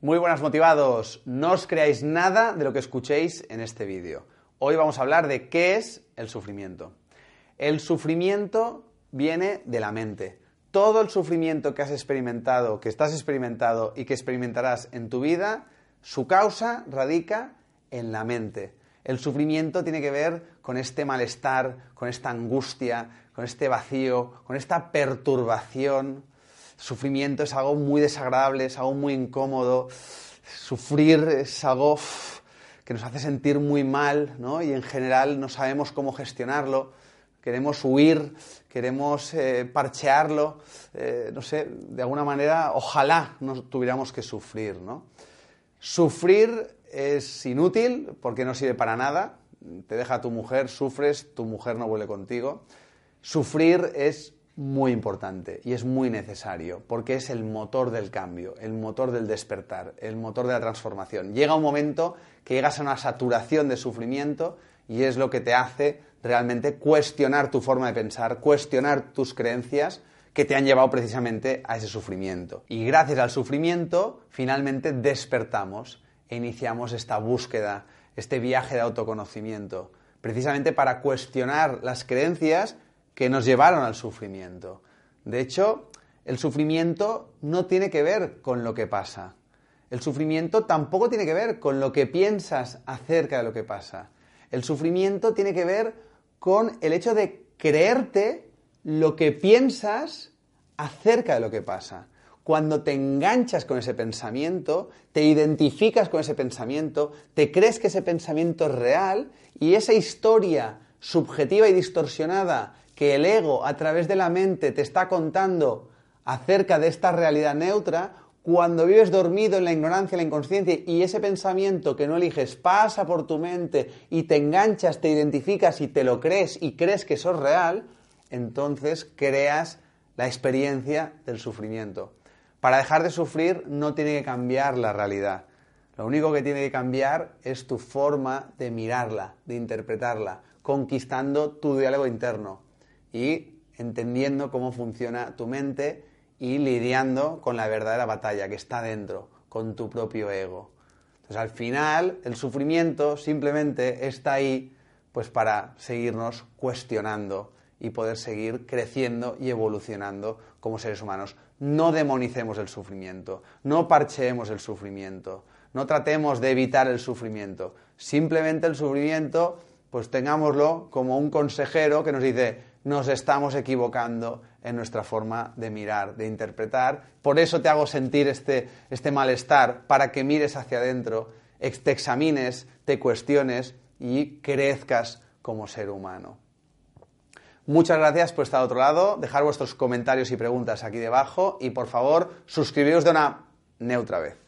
Muy buenas motivados, no os creáis nada de lo que escuchéis en este vídeo. Hoy vamos a hablar de qué es el sufrimiento. El sufrimiento viene de la mente. Todo el sufrimiento que has experimentado, que estás experimentado y que experimentarás en tu vida, su causa radica en la mente. El sufrimiento tiene que ver con este malestar, con esta angustia, con este vacío, con esta perturbación Sufrimiento es algo muy desagradable, es algo muy incómodo. Sufrir es algo que nos hace sentir muy mal, ¿no? Y en general no sabemos cómo gestionarlo. Queremos huir, queremos eh, parchearlo, eh, no sé, de alguna manera, ojalá no tuviéramos que sufrir, ¿no? Sufrir es inútil porque no sirve para nada. Te deja tu mujer, sufres, tu mujer no vuelve contigo. Sufrir es muy importante y es muy necesario porque es el motor del cambio, el motor del despertar, el motor de la transformación. Llega un momento que llegas a una saturación de sufrimiento y es lo que te hace realmente cuestionar tu forma de pensar, cuestionar tus creencias que te han llevado precisamente a ese sufrimiento. Y gracias al sufrimiento finalmente despertamos e iniciamos esta búsqueda, este viaje de autoconocimiento, precisamente para cuestionar las creencias que nos llevaron al sufrimiento. De hecho, el sufrimiento no tiene que ver con lo que pasa. El sufrimiento tampoco tiene que ver con lo que piensas acerca de lo que pasa. El sufrimiento tiene que ver con el hecho de creerte lo que piensas acerca de lo que pasa. Cuando te enganchas con ese pensamiento, te identificas con ese pensamiento, te crees que ese pensamiento es real y esa historia subjetiva y distorsionada que el ego a través de la mente te está contando acerca de esta realidad neutra, cuando vives dormido en la ignorancia, en la inconsciencia y ese pensamiento que no eliges pasa por tu mente y te enganchas, te identificas y te lo crees y crees que eso es real, entonces creas la experiencia del sufrimiento. Para dejar de sufrir no tiene que cambiar la realidad. Lo único que tiene que cambiar es tu forma de mirarla, de interpretarla, conquistando tu diálogo interno y entendiendo cómo funciona tu mente y lidiando con la verdadera batalla que está dentro, con tu propio ego. Entonces, al final, el sufrimiento simplemente está ahí pues para seguirnos cuestionando y poder seguir creciendo y evolucionando como seres humanos. No demonicemos el sufrimiento, no parcheemos el sufrimiento, no tratemos de evitar el sufrimiento. Simplemente el sufrimiento, pues tengámoslo como un consejero que nos dice, nos estamos equivocando en nuestra forma de mirar, de interpretar. Por eso te hago sentir este, este malestar, para que mires hacia adentro, te examines, te cuestiones y crezcas como ser humano. Muchas gracias por estar al otro lado, dejar vuestros comentarios y preguntas aquí debajo y por favor suscribiros de una neutra vez.